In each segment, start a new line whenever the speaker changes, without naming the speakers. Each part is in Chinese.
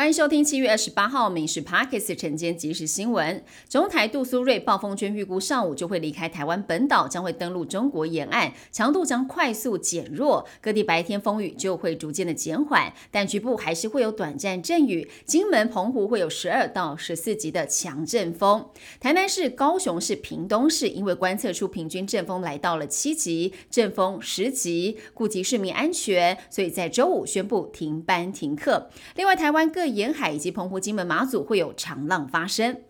欢迎收听七月二十八号《民事 Parkes》晨间即时新闻。中台杜苏芮暴风圈预估上午就会离开台湾本岛，将会登陆中国沿岸，强度将快速减弱，各地白天风雨就会逐渐的减缓，但局部还是会有短暂阵雨。金门、澎湖会有十二到十四级的强阵风。台南市、高雄市、屏东市因为观测出平均阵风来到了七级，阵风十级，顾及市民安全，所以在周五宣布停班停课。另外，台湾各各沿海以及澎湖、金门、马祖会有长浪发生。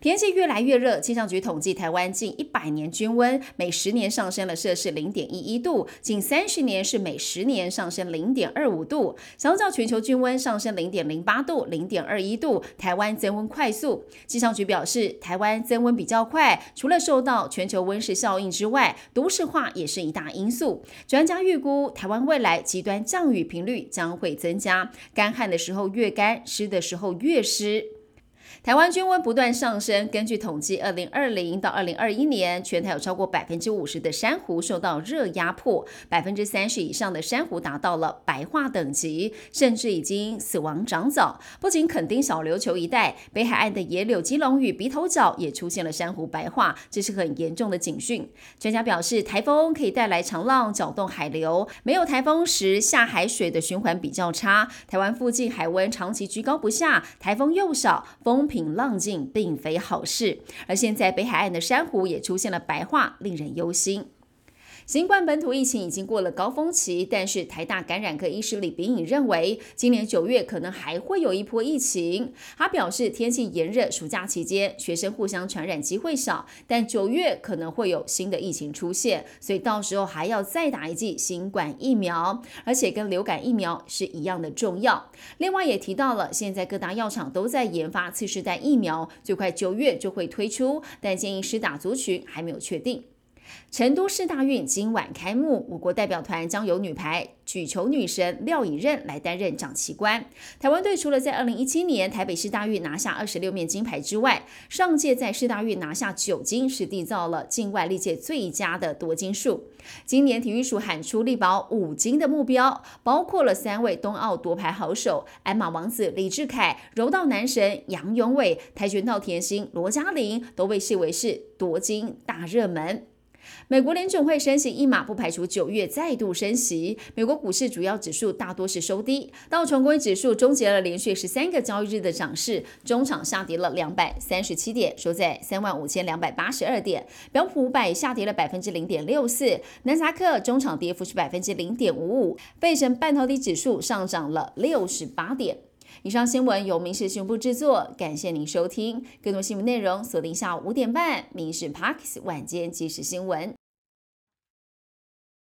天气越来越热，气象局统计，台湾近一百年均温每十年上升了摄氏零点一一度，近三十年是每十年上升零点二五度，相较全球均温上升零点零八度、零点二一度，台湾增温快速。气象局表示，台湾增温比较快，除了受到全球温室效应之外，都市化也是一大因素。专家预估，台湾未来极端降雨频率将会增加，干旱的时候越干，湿的时候越湿。台湾均温不断上升。根据统计，二零二零到二零二一年，全台有超过百分之五十的珊瑚受到热压迫，百分之三十以上的珊瑚达到了白化等级，甚至已经死亡长藻。不仅垦丁小琉球一带，北海岸的野柳、基隆屿、鼻头角也出现了珊瑚白化，这是很严重的警讯。专家表示，台风可以带来长浪搅动海流，没有台风时下海水的循环比较差。台湾附近海温长期居高不下，台风又少，风。风平浪静并非好事，而现在北海岸的珊瑚也出现了白化，令人忧心。新冠本土疫情已经过了高峰期，但是台大感染科医师李炳颖认为，今年九月可能还会有一波疫情。他表示，天气炎热，暑假期间学生互相传染机会少，但九月可能会有新的疫情出现，所以到时候还要再打一剂新冠疫苗，而且跟流感疫苗是一样的重要。另外也提到了，现在各大药厂都在研发次世代疫苗，最快九月就会推出，但建议施打族群还没有确定。成都市大运今晚开幕，我国代表团将由女排举球女神廖以任来担任掌旗官。台湾队除了在二零一七年台北市大运拿下二十六面金牌之外，上届在市大运拿下九金，是缔造了境外历届最佳的夺金数。今年体育署喊出力保五金的目标，包括了三位冬奥夺牌好手：鞍马王子李志凯、柔道男神杨永伟、跆拳道甜心罗嘉玲，都被视为是夺金大热门。美国联准会升息一码，不排除九月再度升息。美国股市主要指数大多是收低，道琼工业指数终结了连续十三个交易日的涨势，中场下跌了两百三十七点，收在三万五千两百八十二点。标普五百下跌了百分之零点六四，南斯达克中场跌幅是百分之零点五五，费城半导体指数上涨了六十八点。以上新闻由民事新闻部制作，感谢您收听。更多新闻内容锁定下午五点半《民事 Parks 晚间即时新闻》。